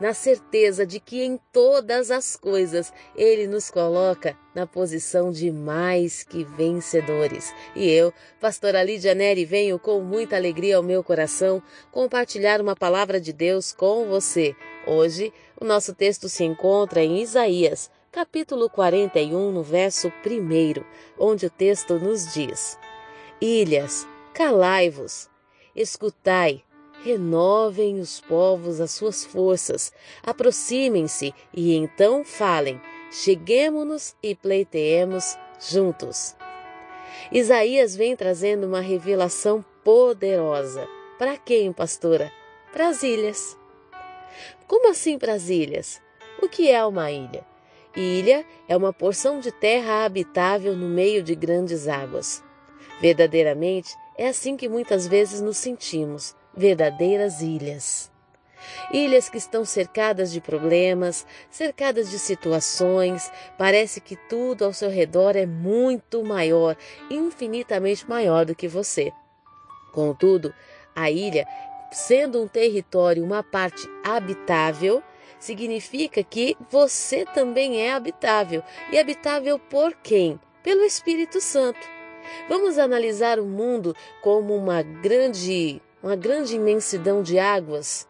na certeza de que em todas as coisas Ele nos coloca na posição de mais que vencedores. E eu, pastora Lídia Neri, venho com muita alegria ao meu coração compartilhar uma palavra de Deus com você. Hoje, o nosso texto se encontra em Isaías, capítulo 41, no verso 1, onde o texto nos diz: Ilhas, calai-vos, escutai, Renovem os povos as suas forças, aproximem-se e então falem, cheguemos-nos e pleiteemos juntos. Isaías vem trazendo uma revelação poderosa. Para quem, pastora? Para as ilhas. Como assim para as ilhas? O que é uma ilha? Ilha é uma porção de terra habitável no meio de grandes águas. Verdadeiramente, é assim que muitas vezes nos sentimos verdadeiras ilhas. Ilhas que estão cercadas de problemas, cercadas de situações, parece que tudo ao seu redor é muito maior, infinitamente maior do que você. Contudo, a ilha, sendo um território, uma parte habitável, significa que você também é habitável. E habitável por quem? Pelo Espírito Santo. Vamos analisar o mundo como uma grande uma grande imensidão de águas?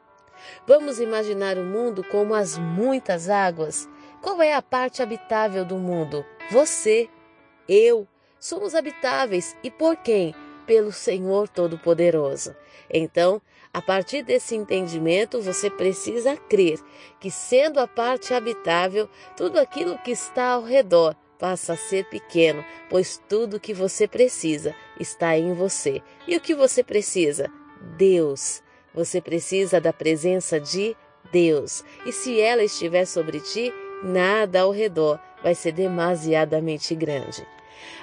Vamos imaginar o mundo como as muitas águas. Qual é a parte habitável do mundo? Você, eu, somos habitáveis. E por quem? Pelo Senhor Todo-Poderoso. Então, a partir desse entendimento, você precisa crer que, sendo a parte habitável, tudo aquilo que está ao redor passa a ser pequeno, pois tudo que você precisa está em você. E o que você precisa? Deus. Você precisa da presença de Deus. E se ela estiver sobre ti, nada ao redor vai ser demasiadamente grande.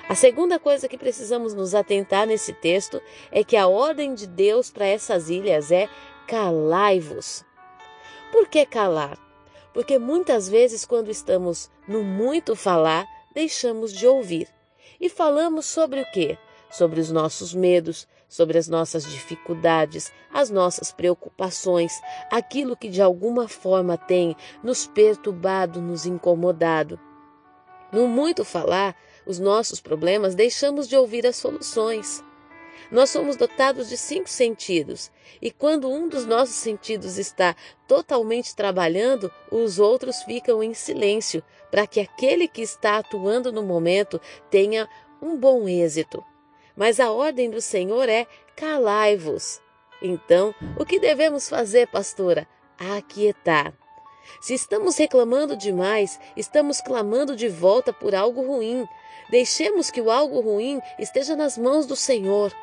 A segunda coisa que precisamos nos atentar nesse texto é que a ordem de Deus para essas ilhas é calai-vos. Por que calar? Porque muitas vezes, quando estamos no muito falar, deixamos de ouvir. E falamos sobre o quê? Sobre os nossos medos, sobre as nossas dificuldades, as nossas preocupações, aquilo que de alguma forma tem nos perturbado, nos incomodado. No muito falar os nossos problemas, deixamos de ouvir as soluções. Nós somos dotados de cinco sentidos, e quando um dos nossos sentidos está totalmente trabalhando, os outros ficam em silêncio, para que aquele que está atuando no momento tenha um bom êxito. Mas a ordem do Senhor é: calai-vos. Então, o que devemos fazer, pastora? Aquietar. Se estamos reclamando demais, estamos clamando de volta por algo ruim. Deixemos que o algo ruim esteja nas mãos do Senhor.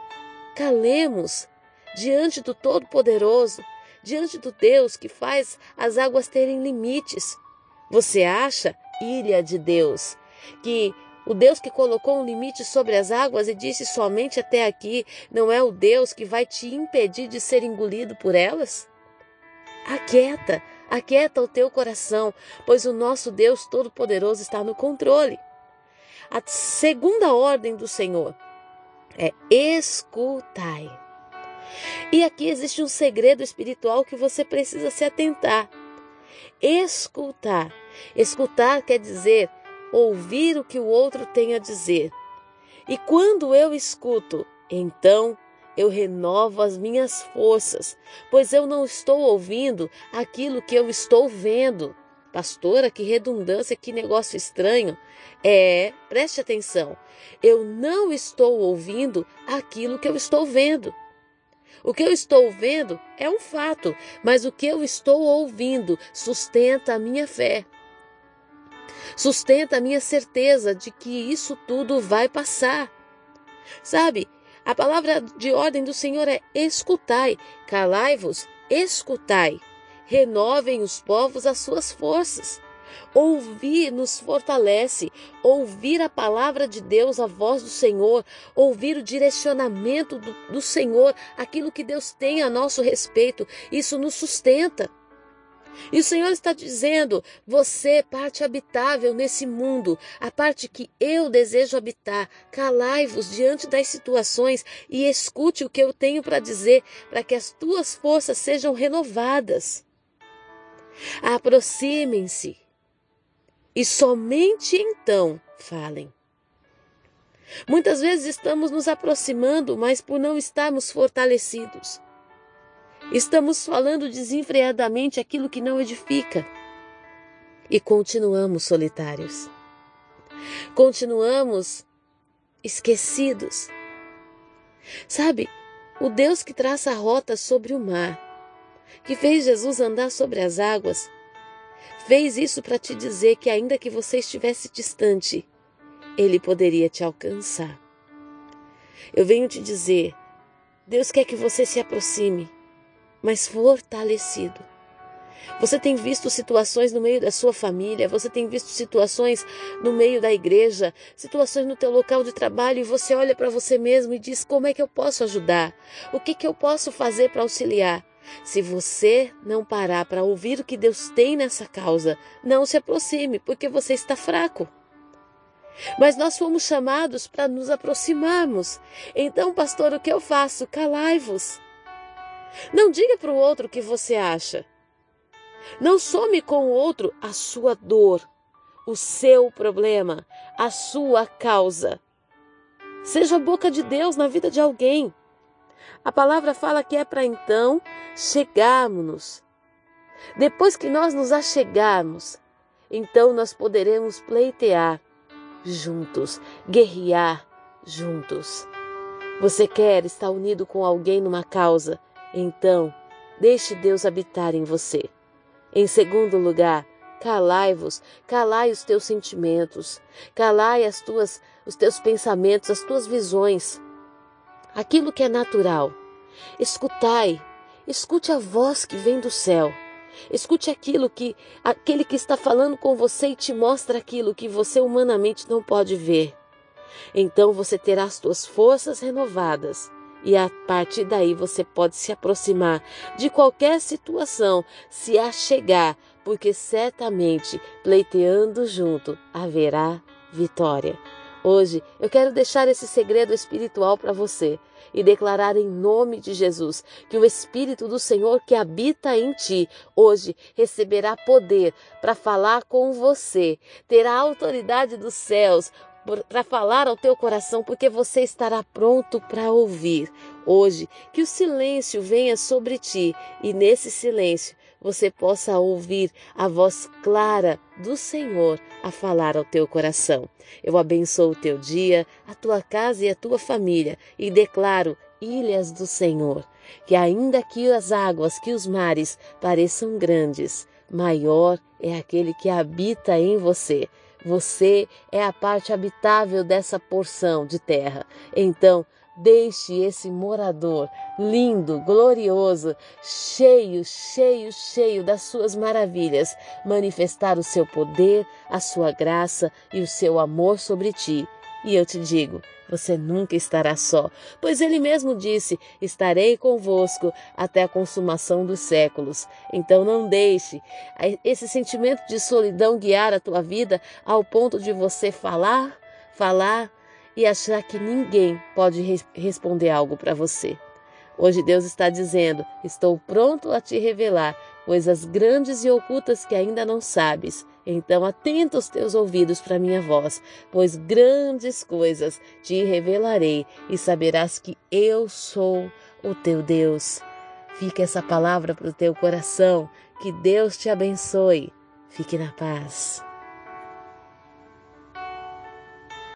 Calemos diante do Todo-Poderoso, diante do Deus que faz as águas terem limites. Você acha, ilha de Deus, que o Deus que colocou um limite sobre as águas e disse somente até aqui, não é o Deus que vai te impedir de ser engolido por elas? Aquieta, aquieta o teu coração, pois o nosso Deus Todo-Poderoso está no controle. A segunda ordem do Senhor é escutai. E aqui existe um segredo espiritual que você precisa se atentar. Escutar. Escutar quer dizer ouvir o que o outro tem a dizer. E quando eu escuto, então eu renovo as minhas forças, pois eu não estou ouvindo aquilo que eu estou vendo. Pastora, que redundância, que negócio estranho. É, preste atenção. Eu não estou ouvindo aquilo que eu estou vendo. O que eu estou vendo é um fato, mas o que eu estou ouvindo sustenta a minha fé sustenta a minha certeza de que isso tudo vai passar. Sabe, a palavra de ordem do Senhor é escutai, calai-vos, escutai. Renovem os povos as suas forças. Ouvir nos fortalece, ouvir a palavra de Deus, a voz do Senhor, ouvir o direcionamento do, do Senhor, aquilo que Deus tem a nosso respeito, isso nos sustenta. E o Senhor está dizendo: você, parte habitável nesse mundo, a parte que eu desejo habitar, calai-vos diante das situações e escute o que eu tenho para dizer, para que as tuas forças sejam renovadas. Aproximem-se e somente então falem. Muitas vezes estamos nos aproximando, mas por não estarmos fortalecidos. Estamos falando desenfreadamente aquilo que não edifica. E continuamos solitários. Continuamos esquecidos. Sabe, o Deus que traça a rota sobre o mar, que fez Jesus andar sobre as águas, fez isso para te dizer que, ainda que você estivesse distante, ele poderia te alcançar. Eu venho te dizer: Deus quer que você se aproxime mas fortalecido. Você tem visto situações no meio da sua família, você tem visto situações no meio da igreja, situações no teu local de trabalho e você olha para você mesmo e diz: "Como é que eu posso ajudar? O que que eu posso fazer para auxiliar?" Se você não parar para ouvir o que Deus tem nessa causa, não se aproxime, porque você está fraco. Mas nós fomos chamados para nos aproximarmos. Então, pastor, o que eu faço? Calai-vos. Não diga para o outro o que você acha. Não some com o outro a sua dor, o seu problema, a sua causa. Seja a boca de Deus na vida de alguém. A palavra fala que é para então chegarmos. Depois que nós nos achegarmos, então nós poderemos pleitear juntos, guerrear juntos. Você quer estar unido com alguém numa causa? Então, deixe Deus habitar em você. Em segundo lugar, calai-vos, calai os teus sentimentos, calai as tuas, os teus pensamentos, as tuas visões, aquilo que é natural. Escutai, escute a voz que vem do céu. Escute aquilo que aquele que está falando com você e te mostra aquilo que você humanamente não pode ver. Então você terá as tuas forças renovadas e a partir daí você pode se aproximar de qualquer situação, se achegar, porque certamente pleiteando junto haverá vitória. Hoje eu quero deixar esse segredo espiritual para você e declarar em nome de Jesus que o Espírito do Senhor que habita em ti hoje receberá poder para falar com você, terá autoridade dos céus para falar ao teu coração, porque você estará pronto para ouvir. Hoje, que o silêncio venha sobre ti e nesse silêncio você possa ouvir a voz clara do Senhor a falar ao teu coração. Eu abençoo o teu dia, a tua casa e a tua família e declaro ilhas do Senhor, que ainda que as águas, que os mares pareçam grandes, maior é aquele que habita em você. Você é a parte habitável dessa porção de terra. Então, deixe esse morador lindo, glorioso, cheio, cheio, cheio das suas maravilhas, manifestar o seu poder, a sua graça e o seu amor sobre ti. E eu te digo, você nunca estará só, pois ele mesmo disse: Estarei convosco até a consumação dos séculos. Então não deixe esse sentimento de solidão guiar a tua vida ao ponto de você falar, falar e achar que ninguém pode responder algo para você. Hoje Deus está dizendo: Estou pronto a te revelar coisas grandes e ocultas que ainda não sabes. Então atenta os teus ouvidos para minha voz, pois grandes coisas te revelarei e saberás que eu sou o teu Deus. Fica essa palavra para o teu coração. Que Deus te abençoe. Fique na paz.